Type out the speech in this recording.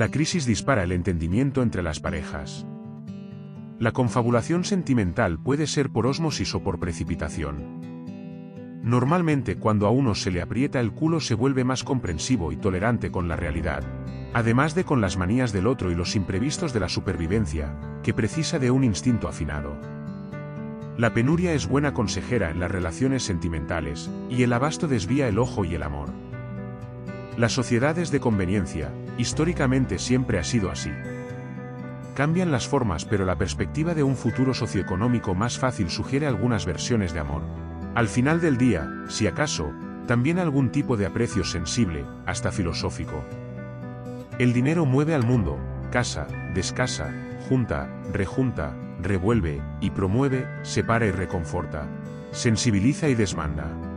La crisis dispara el entendimiento entre las parejas. La confabulación sentimental puede ser por ósmosis o por precipitación. Normalmente cuando a uno se le aprieta el culo se vuelve más comprensivo y tolerante con la realidad, además de con las manías del otro y los imprevistos de la supervivencia, que precisa de un instinto afinado. La penuria es buena consejera en las relaciones sentimentales, y el abasto desvía el ojo y el amor. La sociedad es de conveniencia, históricamente siempre ha sido así. Cambian las formas pero la perspectiva de un futuro socioeconómico más fácil sugiere algunas versiones de amor. Al final del día, si acaso, también algún tipo de aprecio sensible, hasta filosófico. El dinero mueve al mundo, casa, descasa, junta, rejunta, revuelve, y promueve, separa y reconforta. Sensibiliza y desmanda.